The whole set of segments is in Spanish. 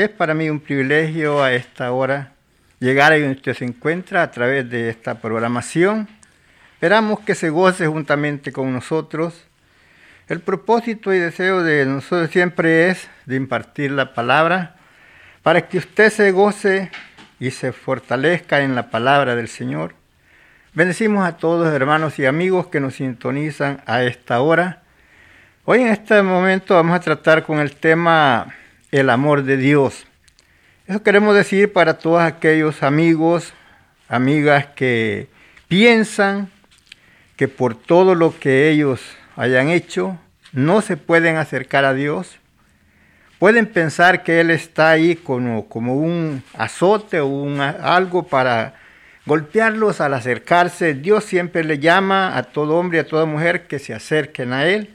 Es para mí un privilegio a esta hora llegar a donde usted se encuentra a través de esta programación. Esperamos que se goce juntamente con nosotros. El propósito y deseo de nosotros siempre es de impartir la palabra para que usted se goce y se fortalezca en la palabra del Señor. Bendecimos a todos hermanos y amigos que nos sintonizan a esta hora. Hoy en este momento vamos a tratar con el tema el amor de Dios. Eso queremos decir para todos aquellos amigos, amigas que piensan que por todo lo que ellos hayan hecho no se pueden acercar a Dios. Pueden pensar que Él está ahí como, un azote o un, algo para golpearlos al acercarse. Dios siempre le llama a todo hombre y a toda mujer que se acerquen a Él.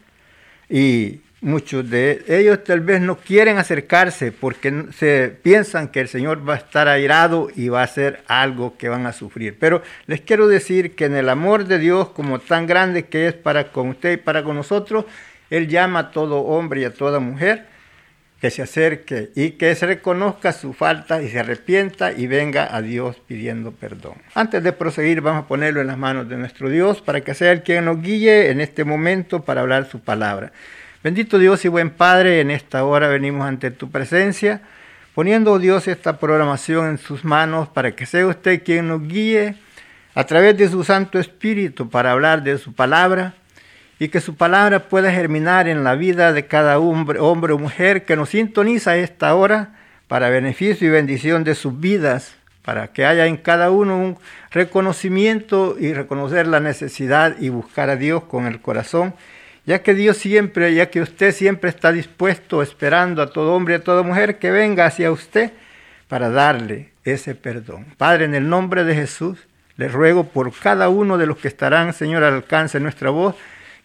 Y muchos de ellos tal vez no quieren acercarse porque se piensan que el Señor va a estar airado y va a hacer algo que van a sufrir. Pero les quiero decir que en el amor de Dios, como tan grande que es para con usted y para con nosotros, Él llama a todo hombre y a toda mujer que se acerque y que se reconozca su falta y se arrepienta y venga a Dios pidiendo perdón. Antes de proseguir, vamos a ponerlo en las manos de nuestro Dios para que sea el quien nos guíe en este momento para hablar su palabra. Bendito Dios y buen Padre, en esta hora venimos ante tu presencia, poniendo, oh Dios, esta programación en sus manos para que sea usted quien nos guíe a través de su Santo Espíritu para hablar de su palabra y que su palabra pueda germinar en la vida de cada hombre, hombre o mujer que nos sintoniza esta hora para beneficio y bendición de sus vidas, para que haya en cada uno un reconocimiento y reconocer la necesidad y buscar a Dios con el corazón, ya que Dios siempre, ya que usted siempre está dispuesto, esperando a todo hombre y a toda mujer que venga hacia usted para darle ese perdón. Padre, en el nombre de Jesús, le ruego por cada uno de los que estarán, Señor, al alcance de nuestra voz,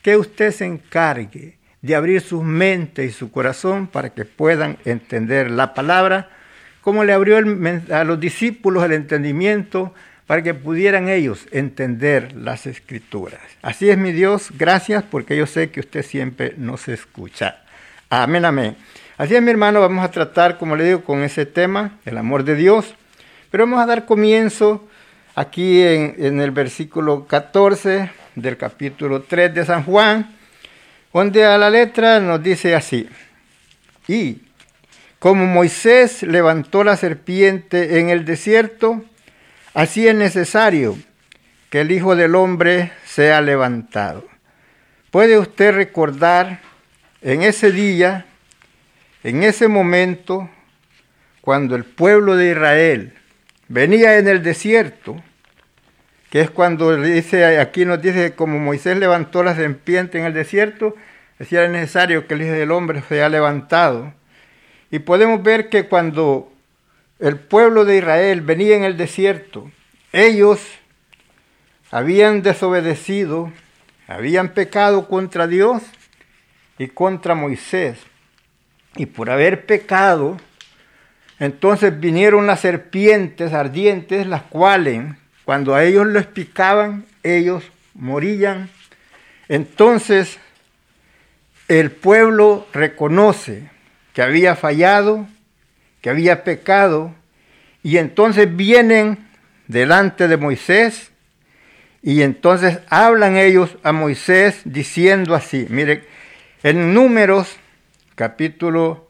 que usted se encargue de abrir sus mentes y su corazón para que puedan entender la palabra, como le abrió a los discípulos el entendimiento para que pudieran ellos entender las escrituras. Así es mi Dios, gracias porque yo sé que usted siempre nos escucha. Amén, amén. Así es mi hermano, vamos a tratar, como le digo, con ese tema, el amor de Dios, pero vamos a dar comienzo aquí en, el versículo 14 del capítulo 3 de San Juan, donde a la letra nos dice así, y como Moisés levantó la serpiente en el desierto, así es necesario que el Hijo del Hombre sea levantado. ¿Puede usted recordar en ese día, en ese momento, cuando el pueblo de Israel venía en el desierto, que es cuando dice, aquí nos dice, como Moisés levantó la serpiente en el desierto, decía necesario que el Hijo del Hombre sea levantado. Y podemos ver que cuando el pueblo de Israel venía en el desierto, ellos habían desobedecido, habían pecado contra Dios y contra Moisés. Y por haber pecado, entonces vinieron las serpientes ardientes, las cuales cuando a ellos les picaban, ellos morían. Entonces el pueblo reconoce que había fallado, que había pecado, y entonces vienen delante de Moisés y entonces hablan ellos a Moisés diciendo así, mire, en números capítulo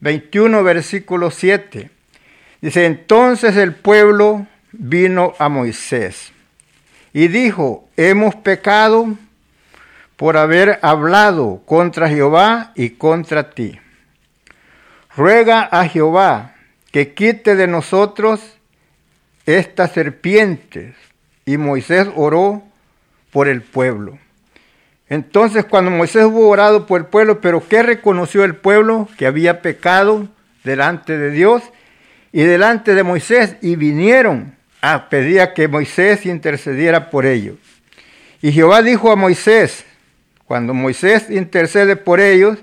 21 versículo 7, dice, entonces el pueblo vino a Moisés y dijo, hemos pecado por haber hablado contra Jehová y contra ti. Ruega a Jehová que quite de nosotros estas serpientes. Y Moisés oró por el pueblo. Entonces cuando Moisés hubo orado por el pueblo, pero ¿qué reconoció el pueblo? Que había pecado delante de Dios y delante de Moisés y vinieron Ah, pedía que Moisés intercediera por ellos. Y Jehová dijo a Moisés, cuando Moisés intercede por ellos,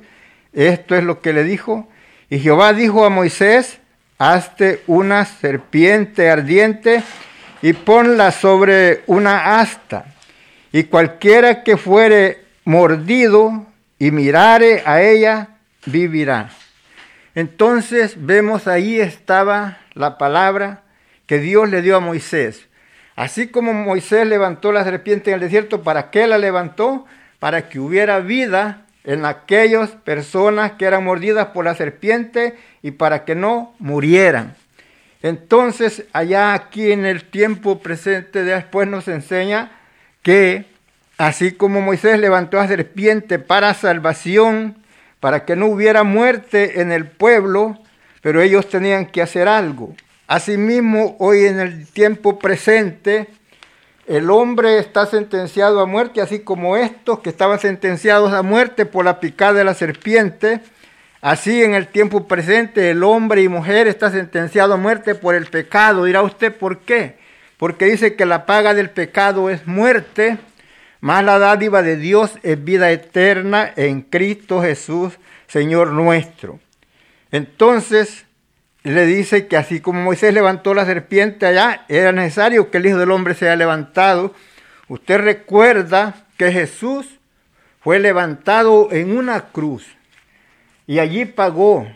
esto es lo que le dijo. Y Jehová dijo a Moisés, hazte una serpiente ardiente y ponla sobre una asta. Y cualquiera que fuere mordido y mirare a ella, vivirá. Entonces vemos ahí estaba la palabra que Dios le dio a Moisés. Así como Moisés levantó la serpiente en el desierto, ¿para qué la levantó? Para que hubiera vida en aquellas personas que eran mordidas por la serpiente y para que no murieran. Entonces, allá aquí en el tiempo presente después nos enseña que así como Moisés levantó la serpiente para salvación, para que no hubiera muerte en el pueblo, pero ellos tenían que hacer algo. Asimismo, hoy en el tiempo presente, el hombre está sentenciado a muerte, así como estos que estaban sentenciados a muerte por la picada de la serpiente. Así en el tiempo presente el hombre y mujer está sentenciado a muerte por el pecado. Dirá usted, ¿por qué? Porque dice que la paga del pecado es muerte, más la dádiva de Dios es vida eterna en Cristo Jesús, Señor nuestro. Entonces, le dice que así como Moisés levantó la serpiente allá, era necesario que el Hijo del Hombre sea levantado. Usted recuerda que Jesús fue levantado en una cruz y allí pagó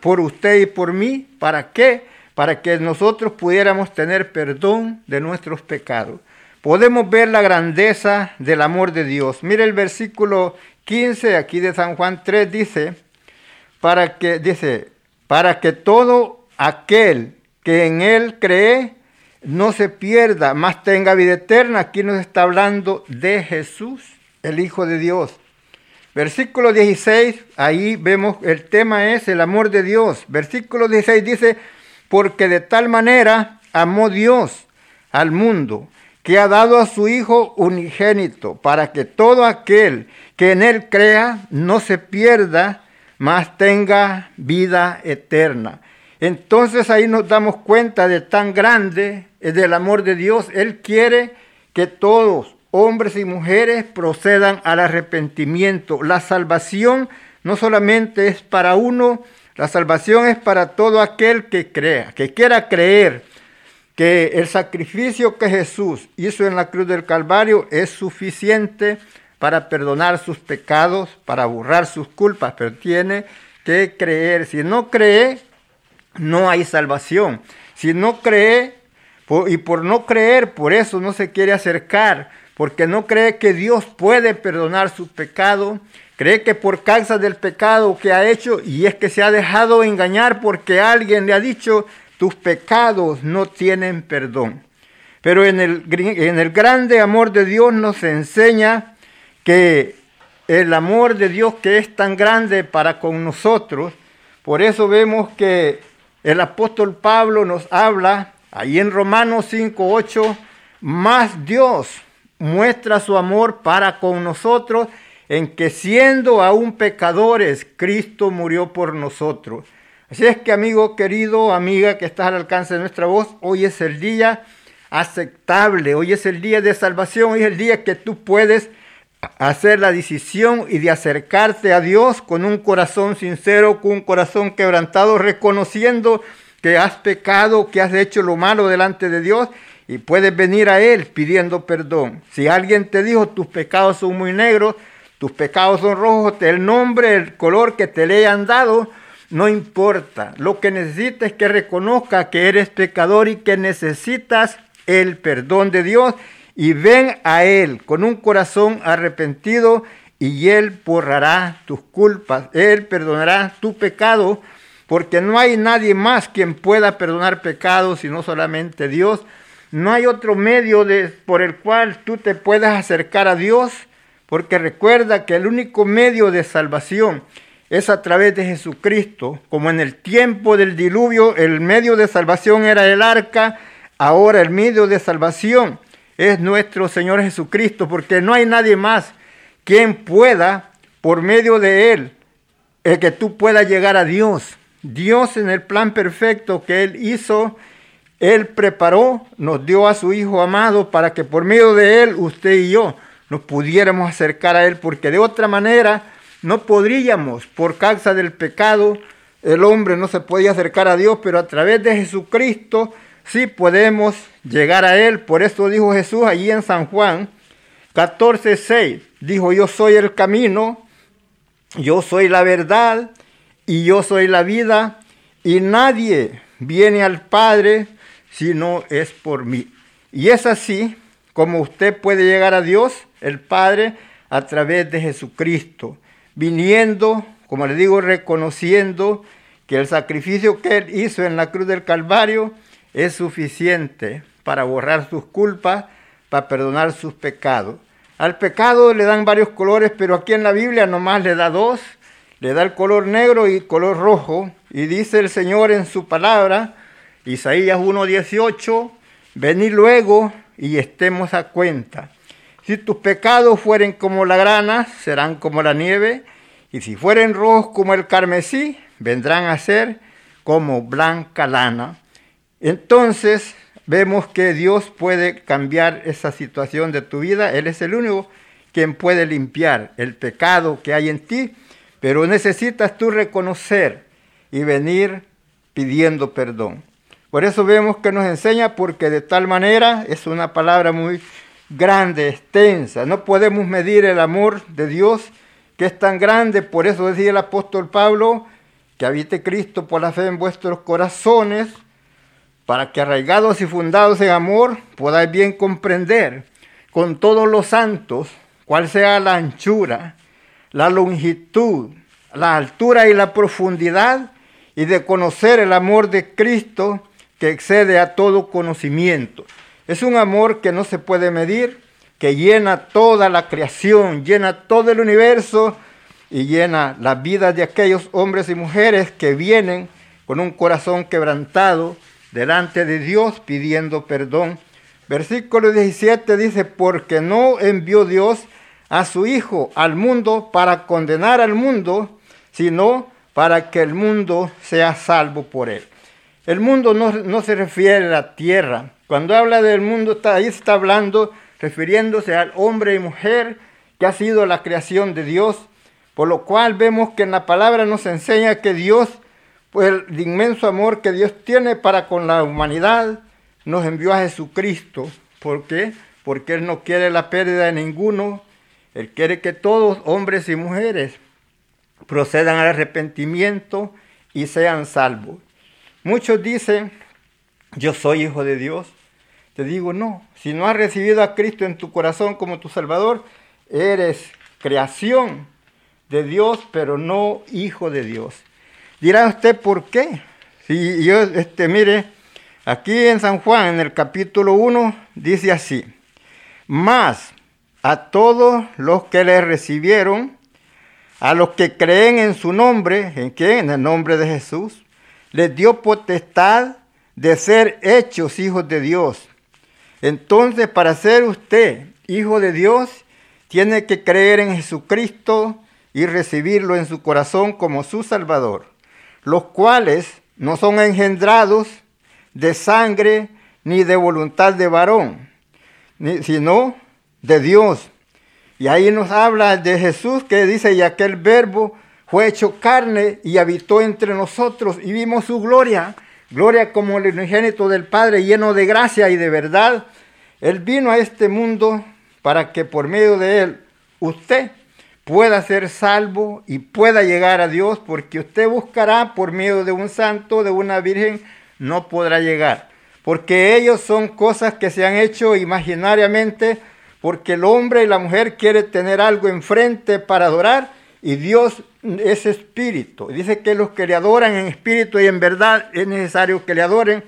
por usted y por mí. ¿Para qué? Para que nosotros pudiéramos tener perdón de nuestros pecados. Podemos ver la grandeza del amor de Dios. Mire el versículo 15 aquí de San Juan 3 dice, para que dice, para que todo aquel que en él cree no se pierda, más tenga vida eterna. Aquí nos está hablando de Jesús, el Hijo de Dios. Versículo 16, ahí vemos el tema es el amor de Dios. Versículo 16 dice, porque de tal manera amó Dios al mundo, que ha dado a su Hijo unigénito, para que todo aquel que en él crea no se pierda, más tenga vida eterna. Entonces ahí nos damos cuenta de tan grande es del amor de Dios. Él quiere que todos, hombres y mujeres, procedan al arrepentimiento. La salvación no solamente es para uno, la salvación es para todo aquel que crea, que quiera creer que el sacrificio que Jesús hizo en la cruz del Calvario es suficiente para perdonar sus pecados, para borrar sus culpas, pero tiene que creer. Si no cree, no hay salvación. Si no cree, y por no creer, por eso no se quiere acercar, porque no cree que Dios puede perdonar su pecado, cree que por causa del pecado que ha hecho, y es que se ha dejado engañar porque alguien le ha dicho, tus pecados no tienen perdón. Pero en el, en el grande amor de Dios nos enseña que el amor de Dios que es tan grande para con nosotros, por eso vemos que el apóstol Pablo nos habla ahí en Romanos 5:8, más Dios muestra su amor para con nosotros en que siendo aún pecadores, Cristo murió por nosotros. Así es que amigo querido, amiga que estás al alcance de nuestra voz, hoy es el día aceptable, hoy es el día de salvación, hoy es el día que tú puedes hacer la decisión y de acercarte a Dios con un corazón sincero, con un corazón quebrantado, reconociendo que has pecado, que has hecho lo malo delante de Dios y puedes venir a Él pidiendo perdón. Si alguien te dijo tus pecados son muy negros, tus pecados son rojos, el nombre, el color que te le hayan dado, no importa. Lo que necesitas es que reconozca que eres pecador y que necesitas el perdón de Dios y ven a Él con un corazón arrepentido y Él borrará tus culpas, Él perdonará tu pecado, porque no hay nadie más quien pueda perdonar pecados sino solamente Dios. No hay otro medio por el cual tú te puedas acercar a Dios, porque recuerda que el único medio de salvación es a través de Jesucristo. Como en el tiempo del diluvio el medio de salvación era el arca, ahora el medio de salvación es nuestro Señor Jesucristo, porque no hay nadie más quien pueda, por medio de Él, el que tú puedas llegar a Dios. Dios en el plan perfecto que Él hizo, Él preparó, nos dio a su Hijo amado para que por medio de Él, usted y yo, nos pudiéramos acercar a Él, porque de otra manera no podríamos, por causa del pecado, el hombre no se podía acercar a Dios, pero a través de Jesucristo, sí podemos llegar a Él. Por eso dijo Jesús allí en San Juan 14:6. Dijo, yo soy el camino, yo soy la verdad y yo soy la vida. Y nadie viene al Padre si no es por mí. Y es así como usted puede llegar a Dios, el Padre, a través de Jesucristo, viniendo, como le digo, reconociendo que el sacrificio que Él hizo en la cruz del Calvario es suficiente para borrar sus culpas, para perdonar sus pecados. Al pecado le dan varios colores, pero aquí en la Biblia nomás le da dos. Le da el color negro y color rojo. Y dice el Señor en su palabra, Isaías 1.18, venid luego y estemos a cuenta. Si tus pecados fueren como la grana, serán como la nieve, y si fueren rojos como el carmesí, vendrán a ser como blanca lana. Entonces vemos que Dios puede cambiar esa situación de tu vida. Él es el único quien puede limpiar el pecado que hay en ti, pero necesitas tú reconocer y venir pidiendo perdón. Por eso vemos que nos enseña, porque de tal manera es una palabra muy grande, extensa. No podemos medir el amor de Dios que es tan grande. Por eso decía el apóstol Pablo, que habite Cristo por la fe en vuestros corazones para que arraigados y fundados en amor podáis bien comprender con todos los santos cuál sea la anchura, la longitud, la altura y la profundidad, y de conocer el amor de Cristo que excede a todo conocimiento. Es un amor que no se puede medir, que llena toda la creación, llena todo el universo y llena la vida de aquellos hombres y mujeres que vienen con un corazón quebrantado, delante de Dios pidiendo perdón. Versículo 17 dice, porque no envió Dios a su Hijo al mundo para condenar al mundo, sino para que el mundo sea salvo por él. El mundo no, se refiere a la tierra. Cuando habla del mundo, está, ahí está hablando, refiriéndose al hombre y mujer que ha sido la creación de Dios, por lo cual vemos que en la palabra nos enseña que Dios el inmenso amor que Dios tiene para con la humanidad, nos envió a Jesucristo. ¿Por qué? Porque Él no quiere la pérdida de ninguno. Él quiere que todos, hombres y mujeres, procedan al arrepentimiento y sean salvos. Muchos dicen, yo soy hijo de Dios, Te digo, no. Si no has recibido a Cristo en tu corazón como tu Salvador, eres creación de Dios, pero no hijo de Dios. Dirá usted, ¿por qué? Si yo, este, mire, aquí en San Juan, en el capítulo 1, dice así, más a todos los que le recibieron, a los que creen en su nombre, ¿en qué? En el nombre de Jesús, les dio potestad de ser hechos hijos de Dios. Entonces, para ser usted hijo de Dios, tiene que creer en Jesucristo y recibirlo en su corazón como su Salvador, los cuales no son engendrados de sangre ni de voluntad de varón, sino de Dios. Y ahí nos habla de Jesús que dice, y aquel verbo fue hecho carne y habitó entre nosotros y vimos su gloria, gloria como el unigénito del Padre, lleno de gracia y de verdad. Él vino a este mundo para que por medio de él usted pueda ser salvo y pueda llegar a Dios, porque usted buscará por medio de un santo, de una virgen, no podrá llegar. Porque ellos son cosas que se han hecho imaginariamente, porque el hombre y la mujer quieren tener algo enfrente para adorar, y Dios es espíritu. Dice que los que le adoran en espíritu y en verdad es necesario que le adoren.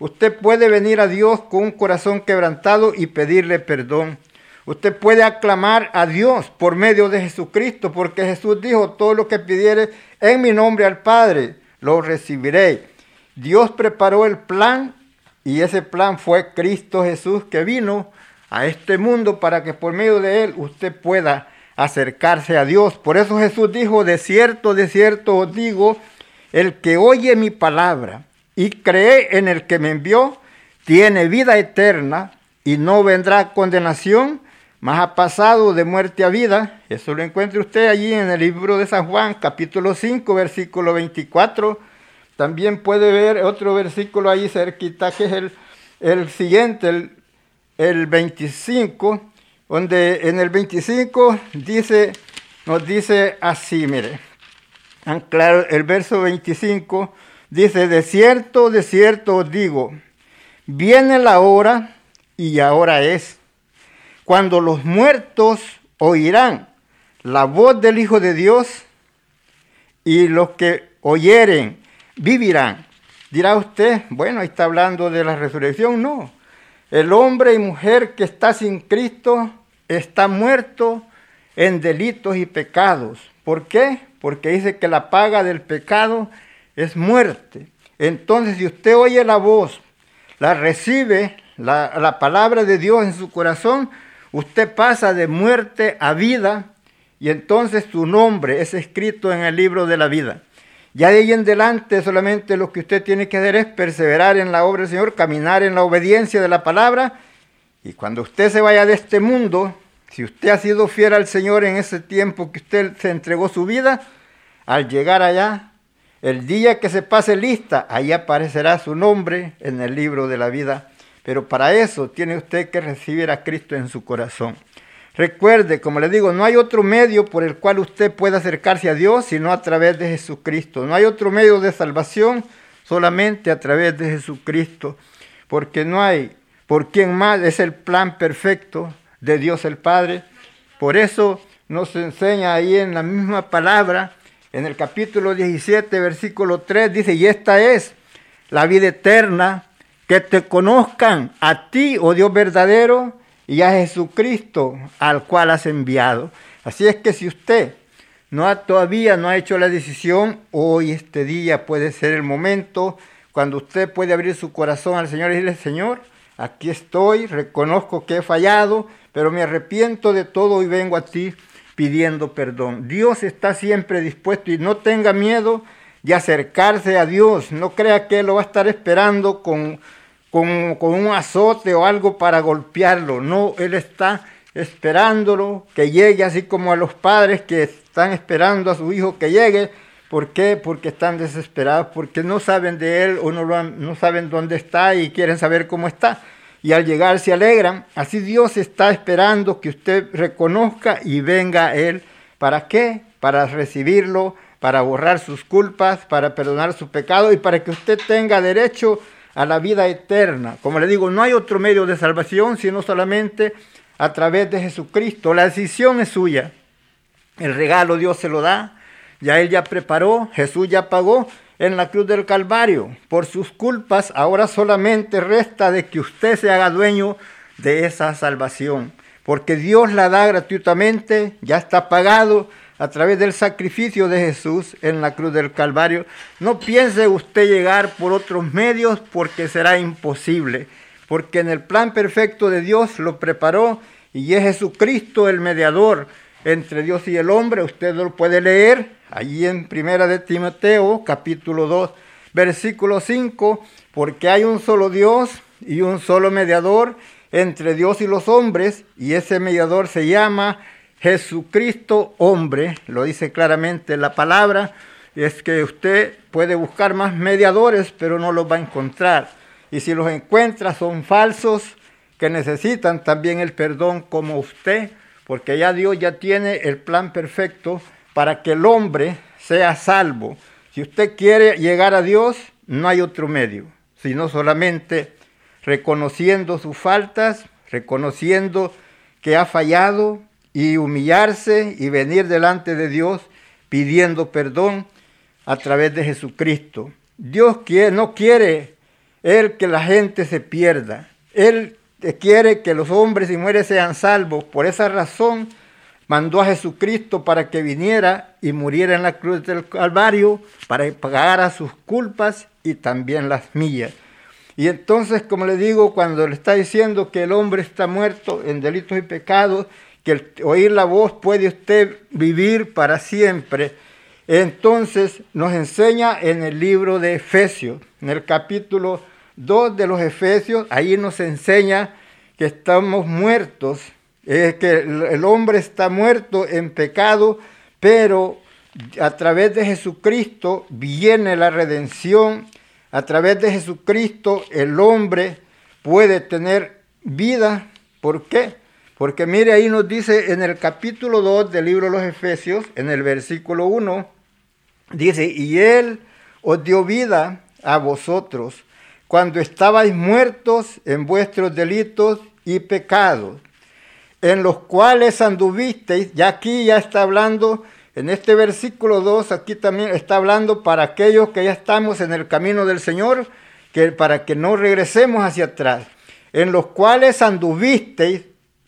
Usted puede venir a Dios con un corazón quebrantado y pedirle perdón. Usted puede aclamar a Dios por medio de Jesucristo, porque Jesús dijo, todo lo que pidiere en mi nombre al Padre, lo recibiré. Dios preparó el plan y ese plan fue Cristo Jesús que vino a este mundo para que por medio de él usted pueda acercarse a Dios. Por eso Jesús dijo, de cierto, de cierto os digo, el que oye mi palabra y cree en el que me envió, tiene vida eterna y no vendrá condenación, más ha pasado de muerte a vida. Eso lo encuentra usted allí en el libro de San Juan, capítulo 5, versículo 24. También puede ver otro versículo ahí cerquita, que es el, el siguiente, el, el 25, donde en el 25 dice, nos dice así, mire, claro, el verso 25 dice, de cierto, de cierto os digo, viene la hora y ahora es cuando los muertos oirán la voz del Hijo de Dios y los que oyeren vivirán. Dirá usted, bueno, ahí está hablando de la resurrección. No, el hombre y mujer que está sin Cristo está muerto en delitos y pecados. ¿Por qué? Porque dice que la paga del pecado es muerte. Entonces, si usted oye la voz, la recibe, la, la palabra de Dios en su corazón, usted pasa de muerte a vida y entonces su nombre es escrito en el libro de la vida. Ya de ahí en adelante solamente lo que usted tiene que hacer es perseverar en la obra del Señor, caminar en la obediencia de la palabra y cuando usted se vaya de este mundo, si usted ha sido fiel al Señor en ese tiempo que usted se entregó su vida, al llegar allá, el día que se pase lista, ahí aparecerá su nombre en el libro de la vida pero para eso tiene usted que recibir a Cristo en su corazón. Recuerde, como le digo, no hay otro medio por el cual usted pueda acercarse a Dios sino a través de Jesucristo. No hay otro medio de salvación solamente a través de Jesucristo. Porque no hay por quien más es el plan perfecto de Dios el Padre. Por eso nos enseña ahí en la misma palabra, en el capítulo 17, versículo 3, dice, y esta es la vida eterna, que te conozcan a ti, oh Dios verdadero, y a Jesucristo al cual has enviado. Así es que si usted no ha, todavía no ha hecho la decisión, hoy este día puede ser el momento cuando usted puede abrir su corazón al Señor y decirle, Señor, aquí estoy, reconozco que he fallado, pero me arrepiento de todo y vengo a ti pidiendo perdón. Dios está siempre dispuesto y no tenga miedo de acercarse a Dios. No crea que lo va a estar esperando con con, un azote o algo para golpearlo. No, Él está esperándolo que llegue, así como a los padres que están esperando a su hijo que llegue. ¿Por qué? Porque están desesperados, porque no saben de Él o no, no saben dónde está y quieren saber cómo está. Y al llegar se alegran. Así Dios está esperando que usted reconozca y venga a Él. ¿Para qué? Para recibirlo, para borrar sus culpas, para perdonar su pecado y para que usted tenga derecho a la vida eterna. Como le digo, no hay otro medio de salvación sino solamente a través de Jesucristo. La decisión es suya. El regalo Dios se lo da. Ya Él ya preparó, Jesús ya pagó en la cruz del Calvario. Por sus culpas ahora solamente resta de que usted se haga dueño de esa salvación. Porque Dios la da gratuitamente, ya está pagado a través del sacrificio de Jesús en la cruz del Calvario. No piense usted llegar por otros medios porque será imposible, porque en el plan perfecto de Dios lo preparó y es Jesucristo el mediador entre Dios y el hombre. Usted lo puede leer allí en Primera de Timoteo, capítulo 2, versículo 5, porque hay un solo Dios y un solo mediador entre Dios y los hombres, y ese mediador se llama Jesucristo hombre, lo dice claramente la palabra, es que usted puede buscar más mediadores, pero no los va a encontrar. Y si los encuentra son falsos, que necesitan también el perdón como usted, porque ya Dios ya tiene el plan perfecto para que el hombre sea salvo. Si usted quiere llegar a Dios, no hay otro medio, sino solamente reconociendo sus faltas, reconociendo que ha fallado, y humillarse y venir delante de Dios pidiendo perdón a través de Jesucristo. Dios quiere, no quiere Él que la gente se pierda. Él quiere que los hombres y mujeres sean salvos. Por esa razón mandó a Jesucristo para que viniera y muriera en la cruz del Calvario para pagar a sus culpas y también las mías. Y entonces, como le digo, cuando le está diciendo que el hombre está muerto en delitos y pecados, que oír la voz puede usted vivir para siempre. Entonces nos enseña en el libro de Efesios, en el capítulo 2 de los Efesios, ahí nos enseña que estamos muertos, que el hombre está muerto en pecado, pero a través de Jesucristo viene la redención, a través de Jesucristo el hombre puede tener vida. ¿Por qué? Porque mire, ahí nos dice en el capítulo 2 del libro de los Efesios, en el versículo 1, dice, y Él os dio vida a vosotros cuando estabais muertos en vuestros delitos y pecados, en los cuales anduvisteis, ya aquí ya está hablando, en este versículo 2, aquí también está hablando para aquellos que ya estamos en el camino del Señor, que para que no regresemos hacia atrás, en los cuales anduvisteis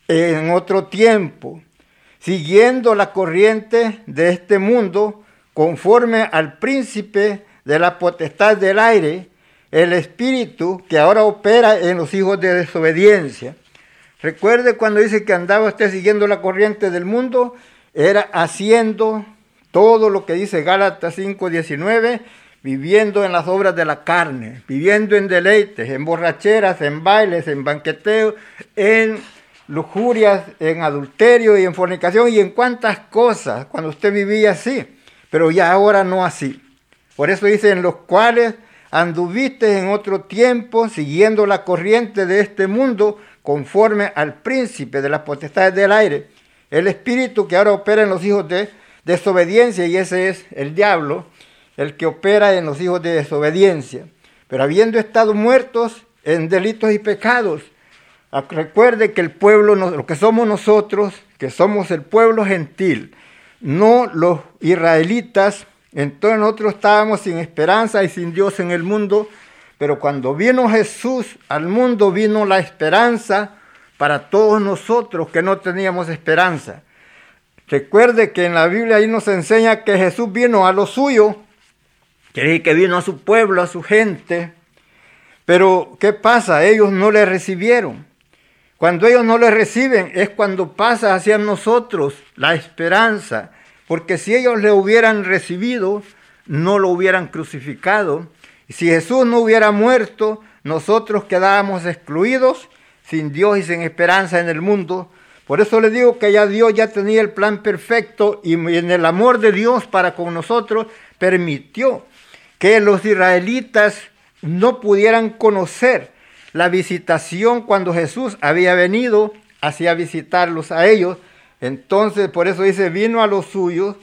en otro tiempo, siguiendo la corriente de este mundo, conforme al príncipe de la potestad del aire, el espíritu que ahora opera en los hijos de desobediencia. Recuerde cuando dice que andaba usted siguiendo la corriente del mundo, era haciendo todo lo que dice Gálatas 5:19, viviendo en las obras de la carne, viviendo en deleites, en borracheras, en bailes, en banqueteos, en lujurias, en adulterio y en fornicación y en cuantas cosas cuando usted vivía así, pero ya ahora no así. Por eso dice, en los cuales anduviste en otro tiempo siguiendo la corriente de este mundo conforme al príncipe de las potestades del aire, el espíritu que ahora opera en los hijos de desobediencia y ese es el diablo, el que opera en los hijos de desobediencia. Pero habiendo estado muertos en delitos y pecados, recuerde que el pueblo, lo que somos nosotros, que somos el pueblo gentil, no los israelitas, entonces nosotros estábamos sin esperanza y sin Dios en el mundo, pero cuando vino Jesús al mundo vino la esperanza para todos nosotros que no teníamos esperanza. Recuerde que en la Biblia ahí nos enseña que Jesús vino a lo suyo, que vino a su pueblo, a su gente, pero ¿qué pasa? Ellos no le recibieron. Cuando ellos no le reciben es cuando pasa hacia nosotros la esperanza, porque si ellos le hubieran recibido, no lo hubieran crucificado. Si Jesús no hubiera muerto, nosotros quedábamos excluidos, sin Dios y sin esperanza en el mundo. Por eso le digo que ya Dios ya tenía el plan perfecto y en el amor de Dios para con nosotros permitió que los israelitas no pudieran conocer la visitación cuando Jesús había venido hacia visitarlos a ellos. Entonces, por eso dice, vino a los suyos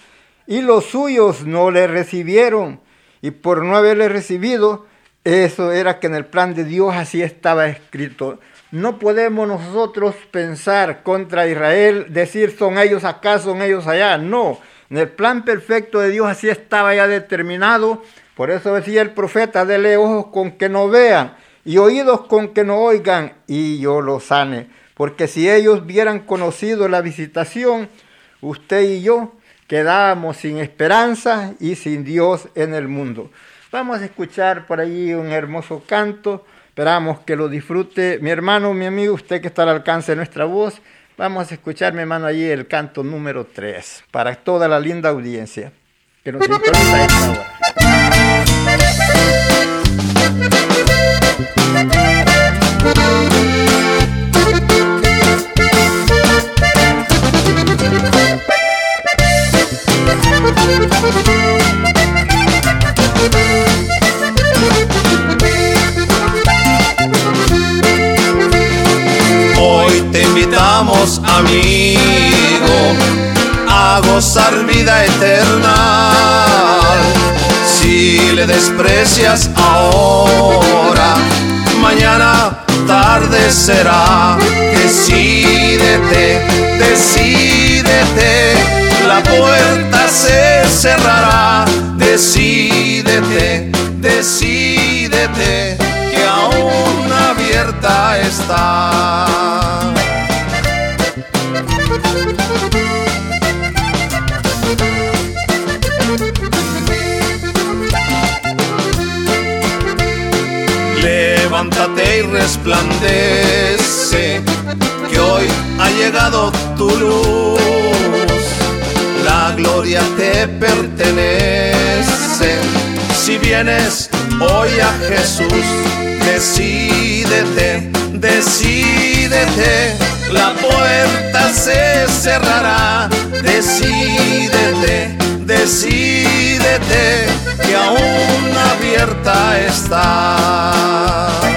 y los suyos no le recibieron. Y por no haberle recibido, Eso era que en el plan de Dios así estaba escrito. No podemos nosotros pensar contra Israel, decir son ellos acá, son ellos allá. No, en el plan perfecto de Dios así estaba ya determinado. Por eso decía el profeta, dele ojos con que no vean y oídos con que no oigan y yo los sane. Porque si ellos hubieran conocido la visitación, usted y yo quedábamos sin esperanza y sin Dios en el mundo. Vamos a escuchar por ahí un hermoso canto. Esperamos que lo disfrute mi hermano, mi amigo, usted que está al alcance de nuestra voz. Vamos a escuchar, mi hermano, allí el canto número 3 para toda la linda audiencia que nos sintoniza esta hora. Invitamos, amigo, a gozar vida eterna. Si le desprecias ahora, mañana tarde será. Decídete, decídete, la puerta se cerrará. Decídete, decídete, que aún abierta está. Resplandece, que hoy ha llegado tu luz. La gloria te pertenece. Si vienes hoy a Jesús, decídete, decídete. La puerta se cerrará. Decídete, decídete, que aún abierta está.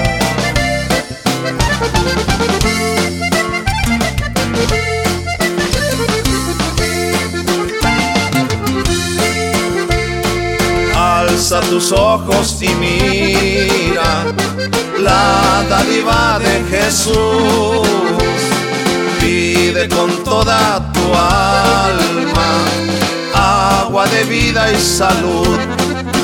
Tus ojos y mira la dádiva de Jesús. Pide con toda tu alma agua de vida y salud.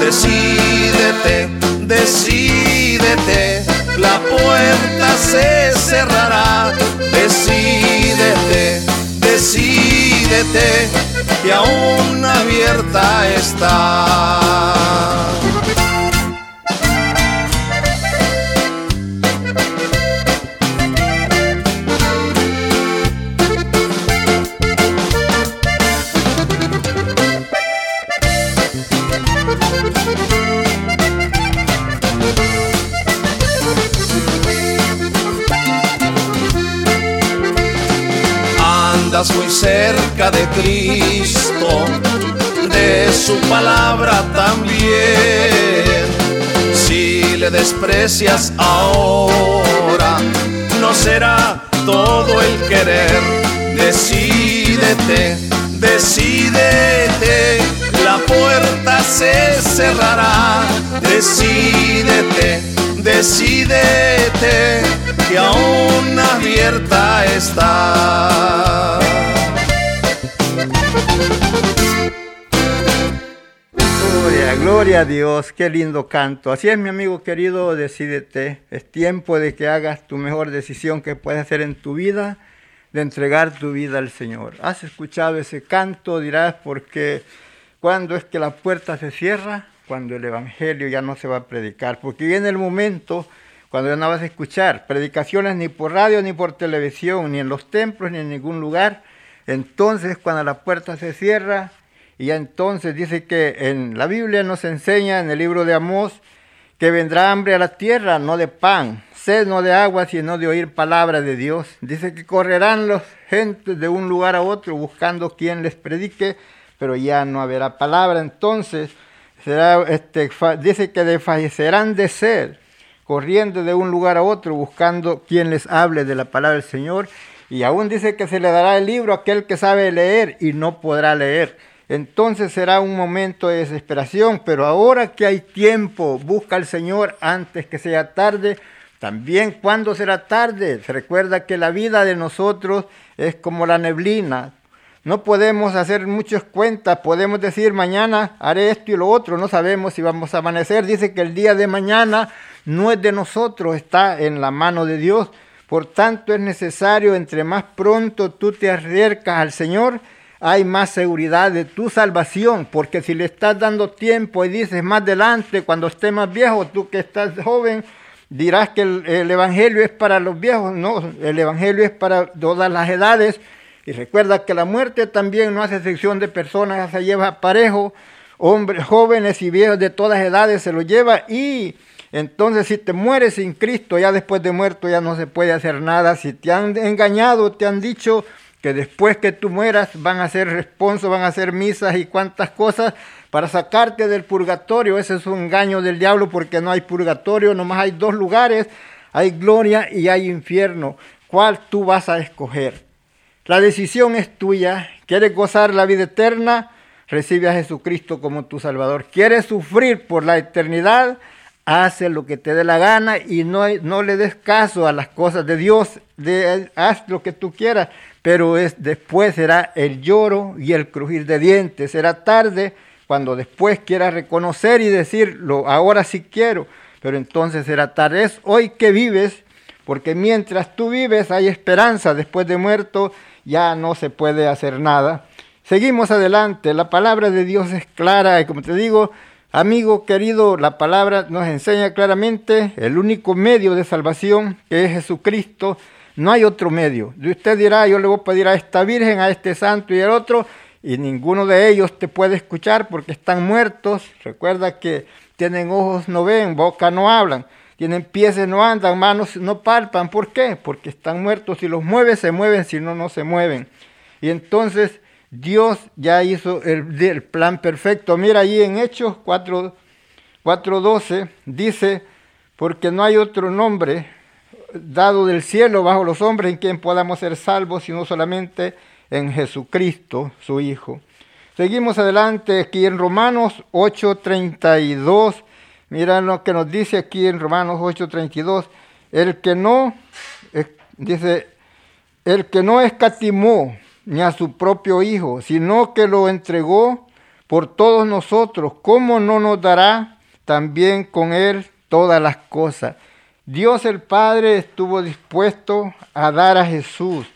Decídete, decídete, la puerta se cerrará. Decídete, decídete, que aún abierta está. Muy cerca de Cristo, de su palabra también. Si le desprecias ahora, no será todo el querer. Decídete, decídete, la puerta se cerrará. Decídete, decídete, que aún abierta está. Gloria, gloria a Dios, qué lindo canto. Así es, mi amigo querido, decídete. Es tiempo de que hagas tu mejor decisión que puedes hacer en tu vida, de entregar tu vida al Señor. ¿Has escuchado ese canto? Dirás, porque cuando es que la puerta se cierra, cuando el Evangelio ya no se va a predicar, porque viene el momento cuando ya no vas a escuchar predicaciones ni por radio, ni por televisión, ni en los templos, ni en ningún lugar. Entonces, cuando la puerta se cierra, y ya entonces dice que en la Biblia nos enseña en el libro de Amós que vendrá hambre a la tierra, no de pan, sed no de agua, sino de oír palabra de Dios. Dice que correrán los gentes de un lugar a otro buscando quien les predique, pero ya no habrá palabra. Entonces, este, dice que desfallecerán de sed, corriendo de un lugar a otro buscando quien les hable de la palabra del Señor. Y aún dice que se le dará el libro a aquel que sabe leer y no podrá leer. entonces será un momento de desesperación, pero ahora que hay tiempo, busca al Señor antes que sea tarde. También cuando será tarde, se recuerda que la vida de nosotros es como la neblina. No podemos hacer muchas cuentas, podemos decir mañana haré esto y lo otro, no sabemos si vamos a amanecer. Dice que el día de mañana no es de nosotros, está en la mano de Dios. Por tanto es necesario, entre más pronto tú te acercas al Señor, hay más seguridad de tu salvación, porque si le estás dando tiempo y dices más adelante, cuando esté más viejo, tú que estás joven, dirás que el, Evangelio es para los viejos, no, el Evangelio es para todas las edades. Y recuerda que la muerte también no hace sección de personas, se lleva parejo, hombres, jóvenes y viejos de todas edades se lo lleva y entonces si te mueres sin Cristo, ya después de muerto ya no se puede hacer nada. Si te han engañado, te han dicho que después que tú mueras van a hacer responso, van a hacer misas y cuantas cosas para sacarte del purgatorio. Ese es un engaño del diablo porque no hay purgatorio, nomás hay dos lugares, hay gloria y hay infierno. ¿Cuál tú vas a escoger? La decisión es tuya. ¿Quieres gozar la vida eterna? Recibe a Jesucristo como tu Salvador. ¿Quieres sufrir por la eternidad? Hace lo que te dé la gana y no, no le des caso a las cosas de Dios. De, haz lo que tú quieras, pero es, después será el lloro y el crujir de dientes. Será tarde cuando después quieras reconocer y decirlo, ahora sí quiero, pero entonces será tarde. Es hoy que vives, porque mientras tú vives hay esperanza. Después de muerto ya no se puede hacer nada. Seguimos adelante. La palabra de Dios es clara y como te digo, amigo querido, la palabra nos enseña claramente el único medio de salvación que es Jesucristo no hay otro medio. Usted dirá, yo le voy a pedir a esta virgen, a este santo y al otro, y ninguno de ellos te puede escuchar porque están muertos. Recuerda que tienen ojos no ven, boca no hablan, tienen pies no andan, manos no palpan. ¿Por qué? Porque están muertos. Si los mueves, se mueven, si no, no se mueven. Y entonces Dios ya hizo el, plan perfecto. Mira ahí en Hechos 4.12 dice, porque no hay otro nombre dado del cielo bajo los hombres en quien podamos ser salvos, sino solamente en Jesucristo, su Hijo. Seguimos adelante aquí en Romanos 8:32. Mira lo que nos dice aquí en Romanos 8:32. El que no, dice, el que no escatimó ni a su propio Hijo, sino que lo entregó por todos nosotros, ¿cómo no nos dará también con él todas las cosas? Dios el Padre estuvo dispuesto a dar a Jesús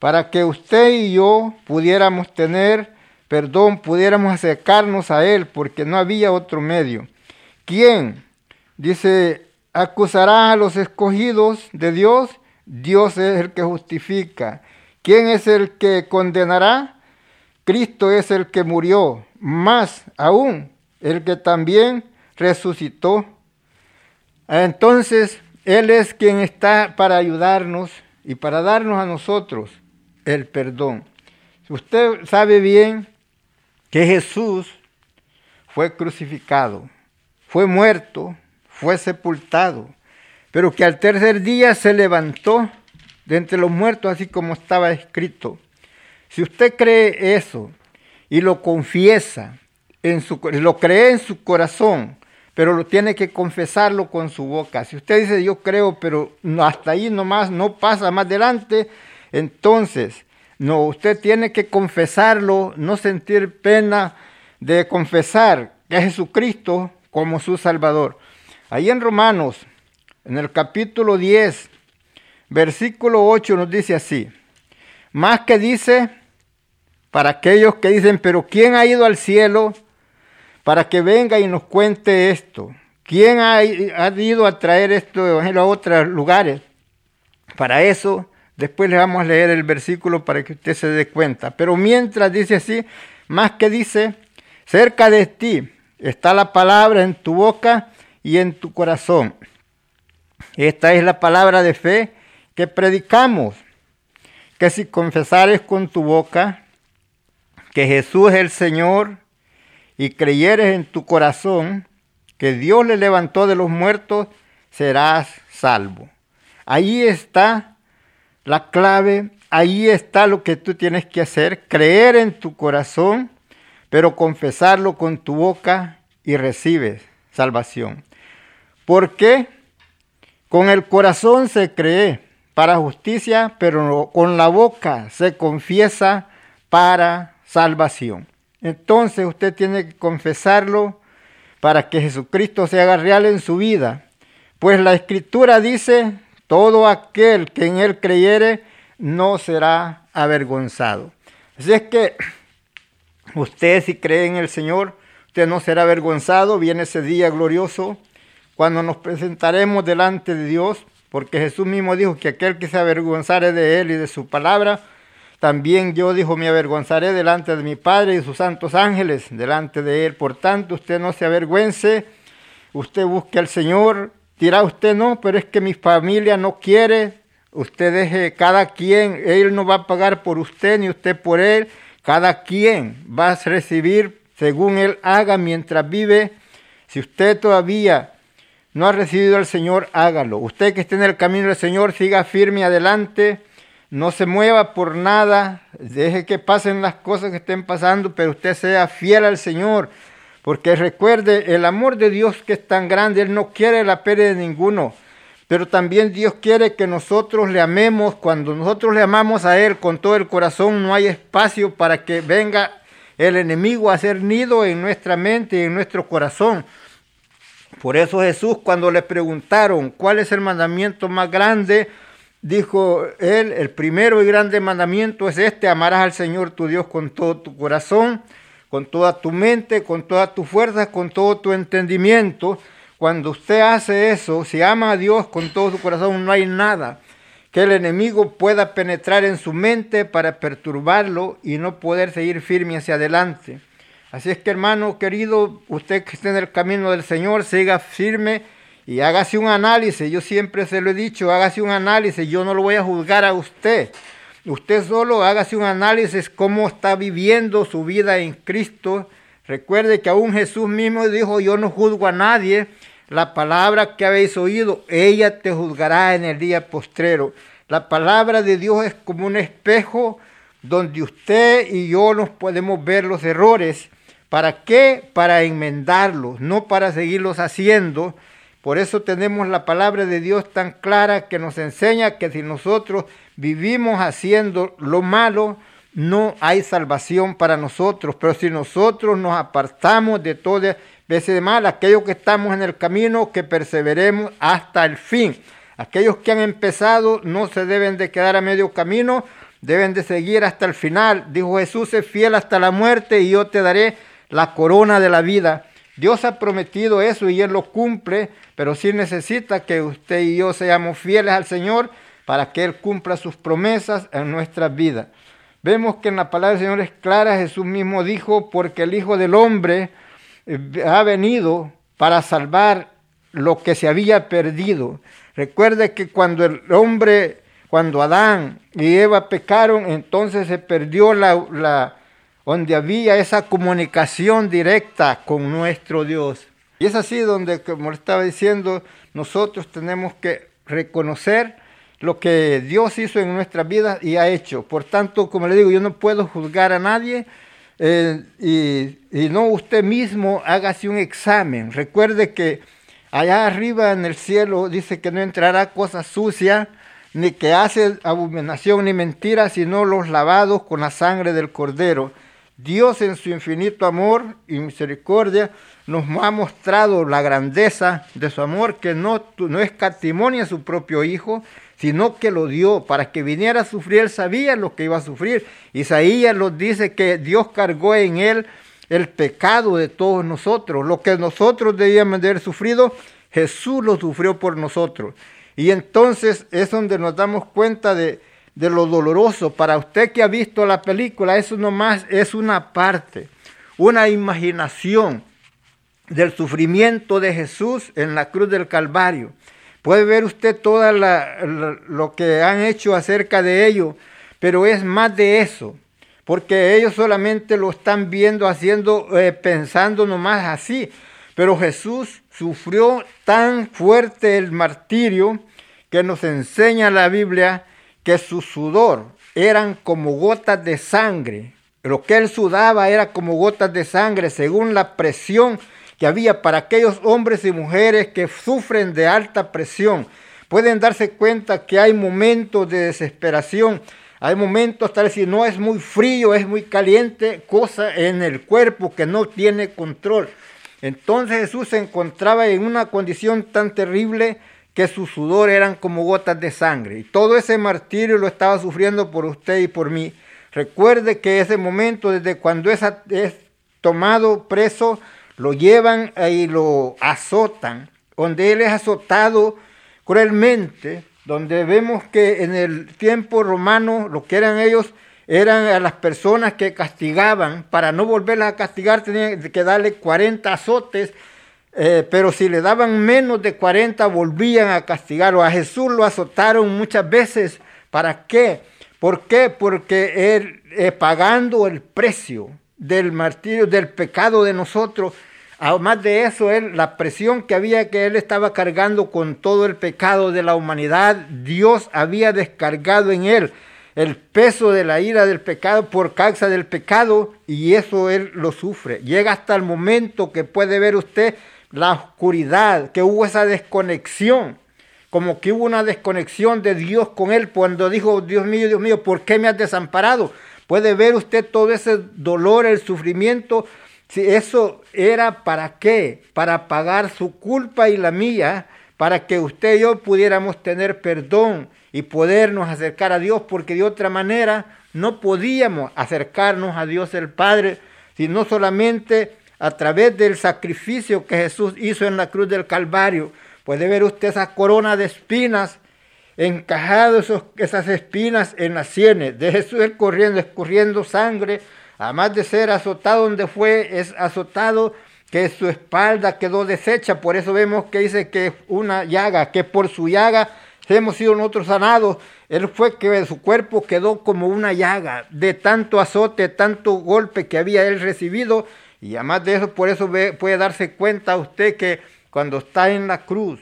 para que usted y yo pudiéramos tener perdón, pudiéramos acercarnos a Él, porque no había otro medio. ¿Quién? Dice, acusará a los escogidos de Dios. Dios es el que justifica. ¿Quién es el que condenará? Cristo es el que murió, más aún el que también resucitó. Entonces, él es quien está para ayudarnos y para darnos a nosotros el perdón. Usted sabe bien que Jesús fue crucificado, fue muerto, fue sepultado, pero que al tercer día se levantó de entre los muertos, así como estaba escrito. Si usted cree eso y lo confiesa, en su, lo cree en su corazón pero lo tiene que confesarlo con su boca. Si usted dice yo creo, pero hasta ahí nomás no pasa más adelante, entonces no, usted tiene que confesarlo, no sentir pena de confesar que es Jesucristo como su Salvador. Ahí en Romanos, en el capítulo 10, versículo 8 nos dice así, más que dice, para aquellos que dicen, pero ¿quién ha ido al cielo? para que venga y nos cuente esto. ¿Quién ha, ido a traer esto de evangelio a otros lugares? Para eso, después le vamos a leer el versículo para que usted se dé cuenta. Pero mientras dice así, más que dice, cerca de ti está la palabra en tu boca y en tu corazón. Esta es la palabra de fe que predicamos, que si confesares con tu boca que Jesús es el Señor y creyeres en tu corazón que Dios le levantó de los muertos, serás salvo. Ahí está la clave, ahí está lo que tú tienes que hacer, creer en tu corazón, pero confesarlo con tu boca y recibes salvación. ¿Por qué? Con el corazón se cree para justicia, pero con la boca se confiesa para salvación. Entonces usted tiene que confesarlo para que Jesucristo se haga real en su vida. Pues la escritura dice, todo aquel que en él creyere no será avergonzado. Así es que usted si cree en el Señor, usted no será avergonzado. Viene ese día glorioso cuando nos presentaremos delante de Dios, porque Jesús mismo dijo que aquel que se avergonzare de él y de su palabra, también yo, dijo, me avergonzaré delante de mi Padre y sus santos ángeles, delante de Él. Por tanto, usted no se avergüence, usted busque al Señor. Dirá usted, no, pero es que mi familia no quiere. Usted deje cada quien, Él no va a pagar por usted ni usted por Él. Cada quien va a recibir según Él haga mientras vive. Si usted todavía no ha recibido al Señor, hágalo. Usted que esté en el camino del Señor, siga firme adelante no se mueva por nada, deje que pasen las cosas que estén pasando, pero usted sea fiel al Señor, porque recuerde, el amor de Dios que es tan grande, Él no quiere la pérdida de ninguno, pero también Dios quiere que nosotros le amemos, cuando nosotros le amamos a Él con todo el corazón, no hay espacio para que venga el enemigo a hacer nido en nuestra mente y en nuestro corazón. Por eso Jesús cuando le preguntaron cuál es el mandamiento más grande, Dijo él, el primero y grande mandamiento es este, amarás al Señor tu Dios con todo tu corazón, con toda tu mente, con toda tu fuerza, con todo tu entendimiento. Cuando usted hace eso, si ama a Dios con todo su corazón, no hay nada que el enemigo pueda penetrar en su mente para perturbarlo y no poder seguir firme hacia adelante. Así es que hermano querido, usted que esté en el camino del Señor, siga firme y hágase un análisis, yo siempre se lo he dicho, hágase un análisis, yo no lo voy a juzgar a usted. Usted solo hágase un análisis cómo está viviendo su vida en Cristo. Recuerde que aún Jesús mismo dijo, yo no juzgo a nadie. La palabra que habéis oído, ella te juzgará en el día postrero. La palabra de Dios es como un espejo donde usted y yo nos podemos ver los errores. ¿Para qué? Para enmendarlos, no para seguirlos haciendo, por eso tenemos la palabra de Dios tan clara que nos enseña que si nosotros vivimos haciendo lo malo, no hay salvación para nosotros. Pero si nosotros nos apartamos de toda veces de mal, aquellos que estamos en el camino, que perseveremos hasta el fin. Aquellos que han empezado no se deben de quedar a medio camino, deben de seguir hasta el final. Dijo Jesús, es fiel hasta la muerte y yo te daré la corona de la vida. Dios ha prometido eso y Él lo cumple, pero sí necesita que usted y yo seamos fieles al Señor para que Él cumpla sus promesas en nuestras vidas. Vemos que en la palabra del Señor es clara, Jesús mismo dijo, porque el Hijo del Hombre ha venido para salvar lo que se había perdido. Recuerde que cuando el hombre, cuando Adán y Eva pecaron, entonces se perdió la, la donde había esa comunicación directa con nuestro Dios. Y es así donde, como estaba diciendo, nosotros tenemos que reconocer lo que Dios hizo en nuestras vidas y ha hecho. Por tanto, como le digo, yo no puedo juzgar a nadie eh, y, no usted mismo hágase un examen. Recuerde que allá arriba en el cielo dice que no entrará cosa sucia, ni que hace abominación ni mentira, sino los lavados con la sangre del cordero. Dios en su infinito amor y misericordia nos ha mostrado la grandeza de su amor que no, no escatimonia a su propio Hijo, sino que lo dio para que viniera a sufrir. Él sabía lo que iba a sufrir. Isaías nos dice que Dios cargó en él el pecado de todos nosotros. Lo que nosotros debíamos de haber sufrido, Jesús lo sufrió por nosotros. Y entonces es donde nos damos cuenta de, de lo doloroso. Para usted que ha visto la película, eso nomás es una parte, una imaginación del sufrimiento de Jesús en la cruz del Calvario. Puede ver usted todo lo que han hecho acerca de ello, pero es más de eso, porque ellos solamente lo están viendo, haciendo, eh, pensando nomás así. Pero Jesús sufrió tan fuerte el martirio que nos enseña la Biblia que su sudor eran como gotas de sangre Lo que él sudaba era como gotas de sangre según la presión que había para aquellos hombres y mujeres que sufren de alta presión. Pueden darse cuenta que hay momentos de desesperación, hay momentos tal si no es muy frío, es muy caliente, cosa en el cuerpo que no tiene control. Entonces Jesús se encontraba en una condición tan terrible que su sudor eran como gotas de sangre. Y todo ese martirio lo estaba sufriendo por usted y por mí. Recuerde que ese momento, desde cuando es tomado preso, lo llevan y lo azotan, donde él es azotado cruelmente, donde vemos que en el tiempo romano lo que eran ellos eran a las personas que castigaban, para no volverlas a castigar tenían que darle 40 azotes eh, pero si le daban menos de 40 volvían a castigarlo. A Jesús lo azotaron muchas veces. ¿Para qué? ¿Por qué? Porque él, pagando el precio del martirio, del pecado de nosotros, además de eso, él, la presión que había que él estaba cargando con todo el pecado de la humanidad, Dios había descargado en él el peso de la ira del pecado por causa del pecado y eso él lo sufre. Llega hasta el momento que puede ver usted la oscuridad, que hubo esa desconexión, como que hubo una desconexión de Dios con él cuando dijo, Dios mío, Dios mío, ¿por qué me has desamparado? Puede ver usted todo ese dolor, el sufrimiento. Si eso era para qué? Para pagar su culpa y la mía, para que usted y yo pudiéramos tener perdón y podernos acercar a Dios, porque de otra manera no podíamos acercarnos a Dios el Padre, sino solamente a través del sacrificio que Jesús hizo en la cruz del Calvario. Puede ver usted esa corona de espinas, encajado esas espinas en las sienes de Jesús corriendo, escurriendo sangre, además de ser azotado donde fue, es azotado que su espalda quedó deshecha, por eso vemos que dice que una llaga, que por su llaga hemos sido nosotros sanados. Él fue que su cuerpo quedó como una llaga de tanto azote, tanto golpe que había él recibido y además de eso, por eso puede darse cuenta usted que cuando está en la cruz,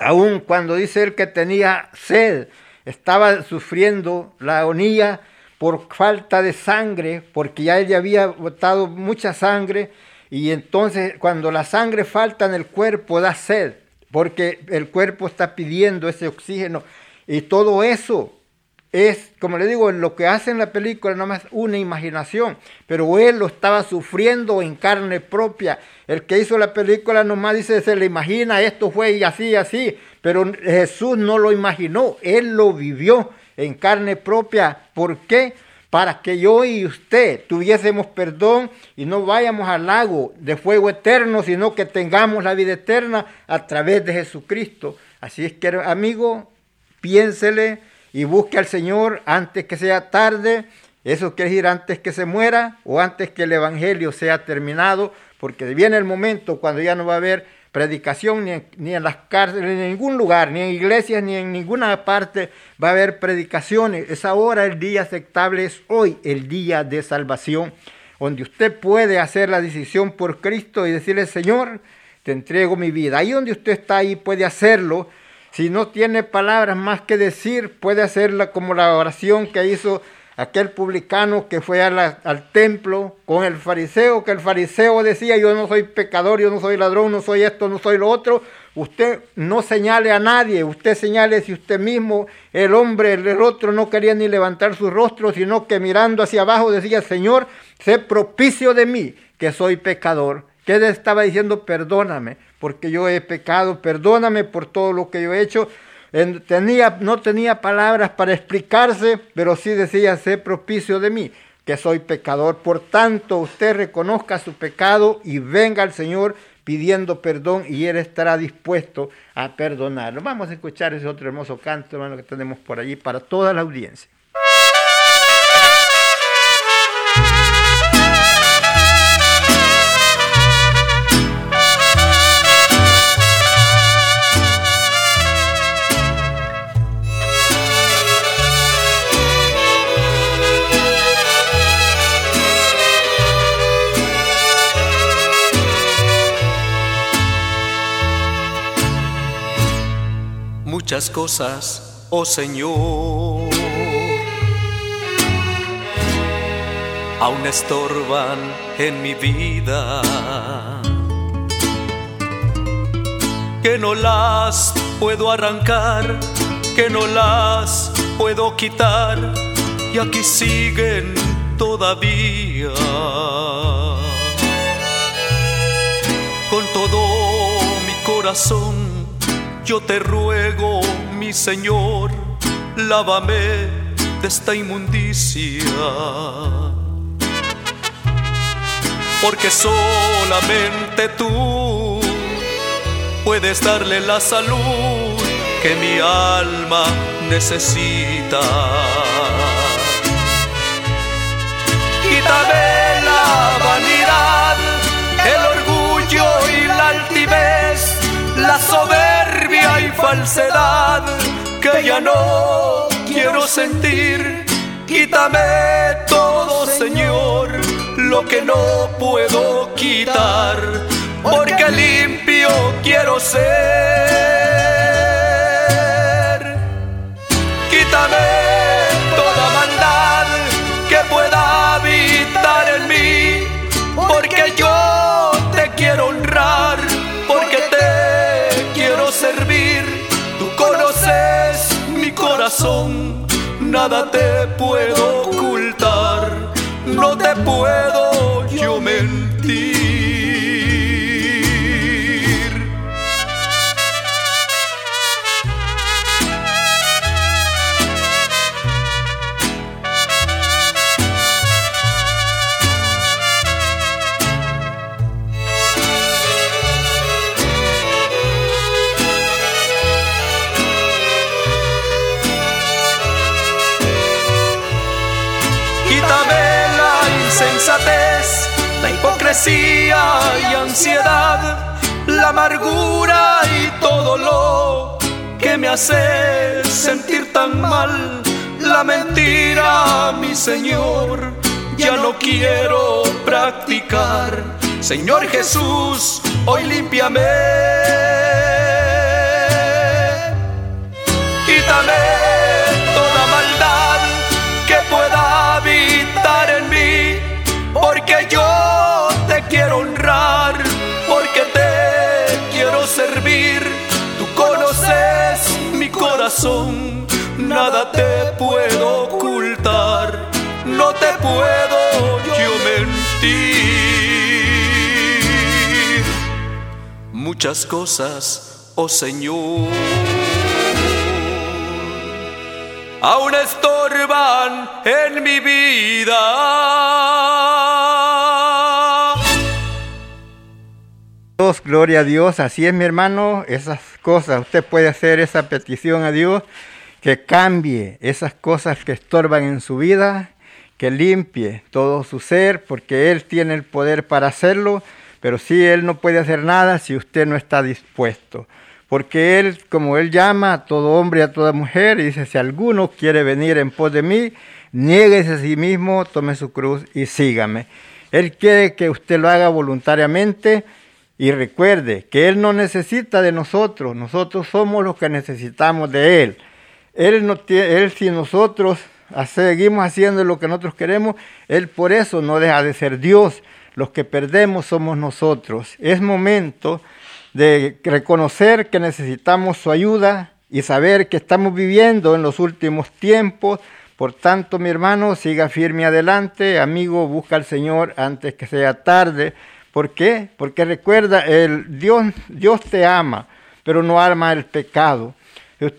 aun cuando dice él que tenía sed, estaba sufriendo la agonía por falta de sangre, porque ya él ya había botado mucha sangre, y entonces cuando la sangre falta en el cuerpo da sed, porque el cuerpo está pidiendo ese oxígeno, y todo eso es, como le digo, lo que hace en la película no más una imaginación, pero él lo estaba sufriendo en carne propia. El que hizo la película nomás dice, se le imagina, esto fue y así, así, pero Jesús no lo imaginó, él lo vivió en carne propia. ¿Por qué? Para que yo y usted tuviésemos perdón y no vayamos al lago de fuego eterno, sino que tengamos la vida eterna a través de Jesucristo. Así es que, amigo, piénsele y busque al Señor antes que sea tarde. Eso quiere decir antes que se muera o antes que el Evangelio sea terminado, porque viene el momento cuando ya no va a haber predicación ni en, ni en las cárceles, ni en ningún lugar, ni en iglesias, ni en ninguna parte va a haber predicaciones. Es ahora el día aceptable, es hoy el día de salvación, donde usted puede hacer la decisión por Cristo y decirle, Señor, te entrego mi vida. Ahí donde usted está, ahí puede hacerlo si no tiene palabras más que decir, puede hacerla como la oración que hizo aquel publicano que fue al templo con el fariseo, que el fariseo decía, yo no soy pecador, yo no soy ladrón, no soy esto, no soy lo otro. Usted no señale a nadie, usted señale si usted mismo, el hombre, el otro no quería ni levantar su rostro, sino que mirando hacia abajo decía, Señor, sé propicio de mí, que soy pecador. Que él estaba diciendo, perdóname, porque yo he pecado, perdóname por todo lo que yo he hecho. Tenía, no tenía palabras para explicarse, pero sí decía, sé propicio de mí, que soy pecador. Por tanto, usted reconozca su pecado y venga al Señor pidiendo perdón y Él estará dispuesto a perdonarlo. Vamos a escuchar ese otro hermoso canto, hermano, que tenemos por allí para toda la audiencia. Muchas cosas, oh Señor. aún estorban en mi vida. Que no las puedo arrancar, que no las puedo quitar y aquí siguen todavía. Con todo mi corazón yo te ruego, mi Señor, lávame de esta inmundicia. Porque solamente tú puedes darle la salud que mi alma necesita. Quítame la vanidad, el orgullo y la altivez, la soberbia y falsedad que ya no quiero sentir. Quítame todo, Señor, lo que no puedo quitar, porque limpio quiero ser. Quítame toda maldad que pueda habitar en mí, porque yo te quiero nada te puedo ocultar, no te puedo ansiedad, la amargura y todo lo que me hace sentir tan mal. La mentira, mi Señor, ya no quiero practicar. Señor Jesús, hoy límpiame. Quítame toda maldad que pueda habitar en mí, porque yo te quiero honrar, nada te puedo ocultar, no te puedo yo mentir. Muchas cosas, oh Señor aún estorban en mi vida. Dios, gloria a Dios, así es mi hermano, esas cosas, usted puede hacer esa petición a Dios, que cambie esas cosas que estorban en su vida, que limpie todo su ser, porque Él tiene el poder para hacerlo, pero sí Él no puede hacer nada si usted no está dispuesto. Porque Él, como Él llama a todo hombre y a toda mujer, dice, si alguno quiere venir en pos de mí, niéguese a sí mismo, tome su cruz y sígame. Él quiere que usted lo haga voluntariamente y recuerde que Él no necesita de nosotros, nosotros somos los que necesitamos de Él. Él, no tiene, él si nosotros seguimos haciendo lo que nosotros queremos, Él por eso no deja de ser Dios. Los que perdemos somos nosotros. Es momento de reconocer que necesitamos su ayuda y saber que estamos viviendo en los últimos tiempos. Por tanto, mi hermano, siga firme adelante. Amigo, busca al Señor antes que sea tarde. ¿Por qué? Porque recuerda, el Dios, Dios te ama, pero no ama el pecado.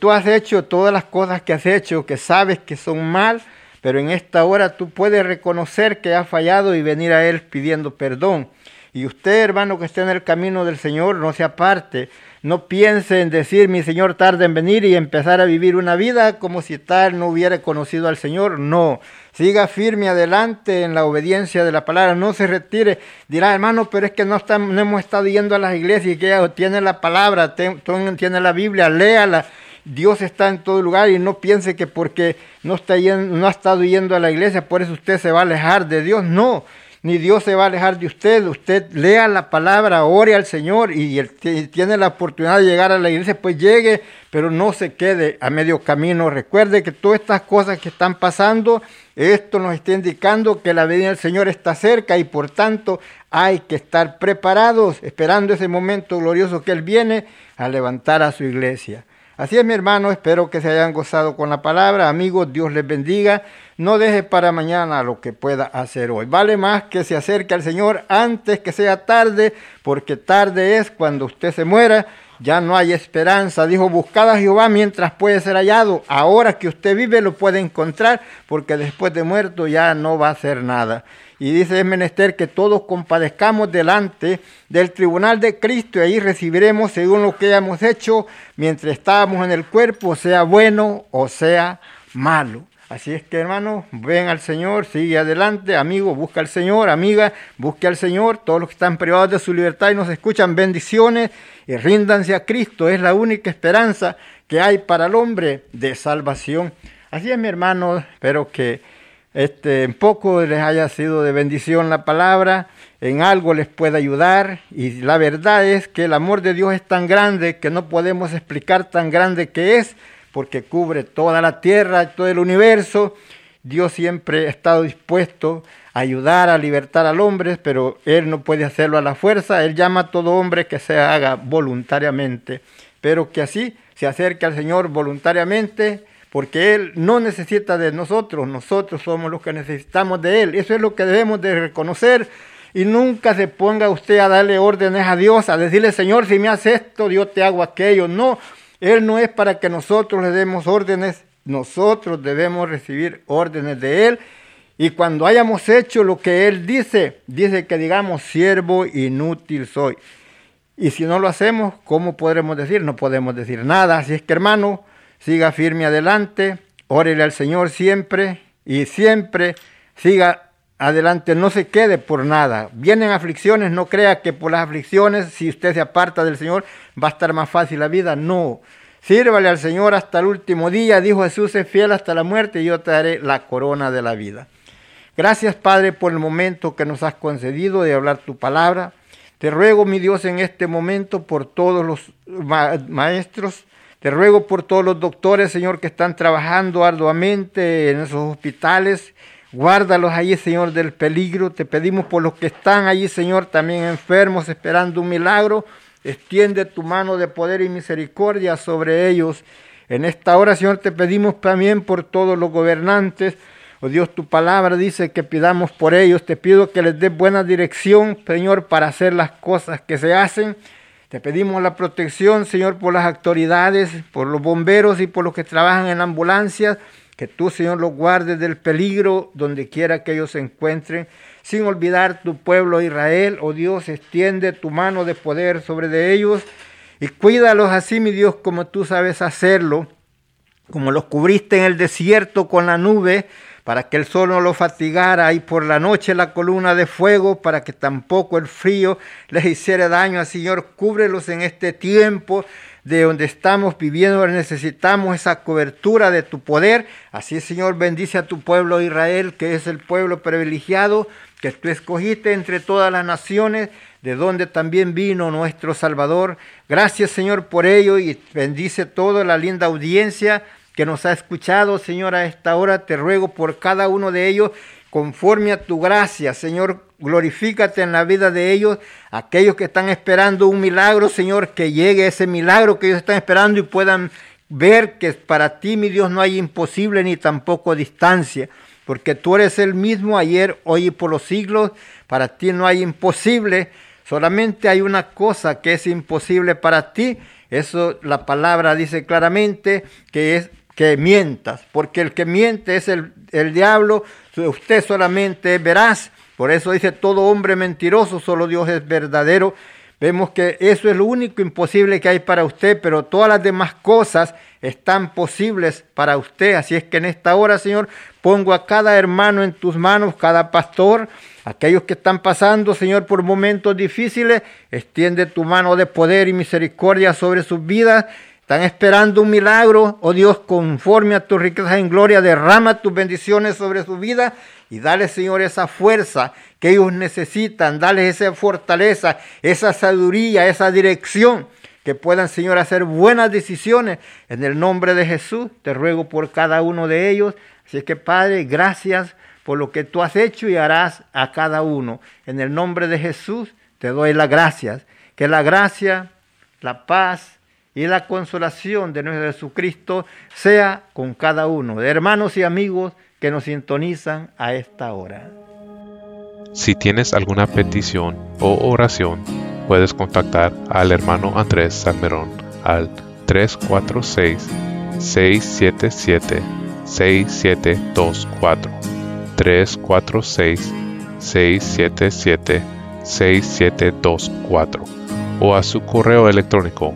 Tú has hecho todas las cosas que has hecho, que sabes que son mal, pero en esta hora tú puedes reconocer que has fallado y venir a Él pidiendo perdón. Y usted, hermano, que esté en el camino del Señor, no se aparte. No piense en decir, mi Señor tarda en venir y empezar a vivir una vida como si tal no hubiera conocido al Señor. No, siga firme adelante en la obediencia de la palabra. No se retire. Dirá, hermano, pero es que no, estamos, no hemos estado yendo a las iglesias y que tiene la palabra, tiene la Biblia, léala. Dios está en todo lugar y no piense que porque no, está yendo, no ha estado yendo a la iglesia, por eso usted se va a alejar de Dios. No, ni Dios se va a alejar de usted. Usted lea la palabra, ore al Señor y, tiene la oportunidad de llegar a la iglesia, pues llegue, pero no se quede a medio camino. Recuerde que todas estas cosas que están pasando, esto nos está indicando que la venida del Señor está cerca y por tanto hay que estar preparados, esperando ese momento glorioso que Él viene a levantar a su iglesia. Así es, mi hermano, espero que se hayan gozado con la palabra. Amigos, Dios les bendiga. No deje para mañana lo que pueda hacer hoy. Vale más que se acerque al Señor antes que sea tarde, porque tarde es cuando usted se muera. Ya no hay esperanza. Dijo, buscad a Jehová mientras puede ser hallado. Ahora que usted vive lo puede encontrar, porque después de muerto ya no va a hacer nada. Y dice, es menester que todos compadezcamos delante del tribunal de Cristo y ahí recibiremos según lo que hayamos hecho mientras estábamos en el cuerpo, sea bueno o sea malo. Así es que hermano, ven al Señor, sigue adelante, amigo, busca al Señor, amiga, busque al Señor, todos los que están privados de su libertad y nos escuchan, bendiciones y ríndanse a Cristo, es la única esperanza que hay para el hombre de salvación. Así es mi hermano, espero que este, en poco les haya sido de bendición la palabra, en algo les pueda ayudar y la verdad es que el amor de Dios es tan grande que no podemos explicar tan grande que es porque cubre toda la tierra, todo el universo. Dios siempre ha estado dispuesto a ayudar, a libertar al hombre, pero Él no puede hacerlo a la fuerza. Él llama a todo hombre que se haga voluntariamente, pero que así se acerque al Señor voluntariamente, porque Él no necesita de nosotros, nosotros somos los que necesitamos de Él. Eso es lo que debemos de reconocer. Y nunca se ponga usted a darle órdenes a Dios, a decirle, Señor, si me haces esto, yo te hago aquello. No, él no es para que nosotros le demos órdenes, nosotros debemos recibir órdenes de Él. Y cuando hayamos hecho lo que Él dice, dice que digamos, siervo inútil soy. Y si no lo hacemos, ¿cómo podremos decir? No podemos decir nada. Así es que hermano, siga firme adelante, órele al Señor siempre y siempre siga adelante, no se quede por nada. Vienen aflicciones, no crea que por las aflicciones, si usted se aparta del Señor, va a estar más fácil la vida. No. Sírvale al Señor hasta el último día, dijo Jesús, es fiel hasta la muerte y yo te daré la corona de la vida. Gracias, Padre, por el momento que nos has concedido de hablar tu palabra. Te ruego, mi Dios, en este momento por todos los maestros, te ruego por todos los doctores, Señor, que están trabajando arduamente en esos hospitales, Guárdalos allí, Señor, del peligro. Te pedimos por los que están allí, Señor, también enfermos, esperando un milagro. Extiende tu mano de poder y misericordia sobre ellos. En esta hora, Señor, te pedimos también por todos los gobernantes. Oh Dios, tu palabra dice que pidamos por ellos. Te pido que les des buena dirección, Señor, para hacer las cosas que se hacen. Te pedimos la protección, Señor, por las autoridades, por los bomberos y por los que trabajan en ambulancias. Que tú, Señor, los guardes del peligro donde quiera que ellos se encuentren, sin olvidar tu pueblo Israel. Oh Dios, extiende tu mano de poder sobre de ellos y cuídalos así, mi Dios, como tú sabes hacerlo, como los cubriste en el desierto con la nube, para que el sol no los fatigara y por la noche la columna de fuego, para que tampoco el frío les hiciera daño. Señor, cúbrelos en este tiempo de donde estamos viviendo, necesitamos esa cobertura de tu poder. Así, Señor, bendice a tu pueblo Israel, que es el pueblo privilegiado que tú escogiste entre todas las naciones, de donde también vino nuestro Salvador. Gracias, Señor, por ello y bendice toda la linda audiencia que nos ha escuchado, Señor, a esta hora. Te ruego por cada uno de ellos conforme a tu gracia, Señor, glorifícate en la vida de ellos, aquellos que están esperando un milagro, Señor, que llegue ese milagro que ellos están esperando y puedan ver que para ti, mi Dios, no hay imposible ni tampoco distancia, porque tú eres el mismo ayer, hoy y por los siglos, para ti no hay imposible, solamente hay una cosa que es imposible para ti, eso la palabra dice claramente que es que mientas, porque el que miente es el, el diablo, usted solamente verás. Por eso dice todo hombre mentiroso, solo Dios es verdadero. Vemos que eso es lo único imposible que hay para usted, pero todas las demás cosas están posibles para usted. Así es que en esta hora, Señor, pongo a cada hermano en tus manos, cada pastor, aquellos que están pasando, Señor, por momentos difíciles, extiende tu mano de poder y misericordia sobre sus vidas Están esperando un milagro, oh Dios, conforme a tus riquezas en gloria, derrama tus bendiciones sobre su vida y dale, Señor, esa fuerza que ellos necesitan, dale esa fortaleza, esa sabiduría, esa dirección, que puedan, Señor, hacer buenas decisiones. En el nombre de Jesús, te ruego por cada uno de ellos. Así que, Padre, gracias por lo que tú has hecho y harás a cada uno. En el nombre de Jesús, te doy las gracias. Que la gracia, la paz, y la consolación de nuestro Jesucristo sea con cada uno de hermanos y amigos que nos sintonizan a esta hora. Si tienes alguna petición o oración, puedes contactar al hermano Andrés Salmerón al 346-677-6724. 346-677-6724 o a su correo electrónico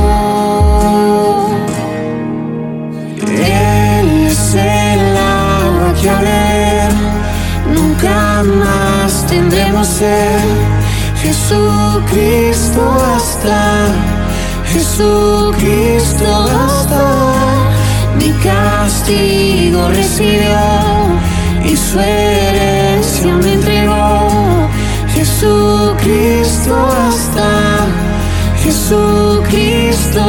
Que nunca más tendremos sed. Jesucristo hasta, Jesucristo hasta, mi castigo recibió y su herencia me entregó. Jesucristo hasta, Jesucristo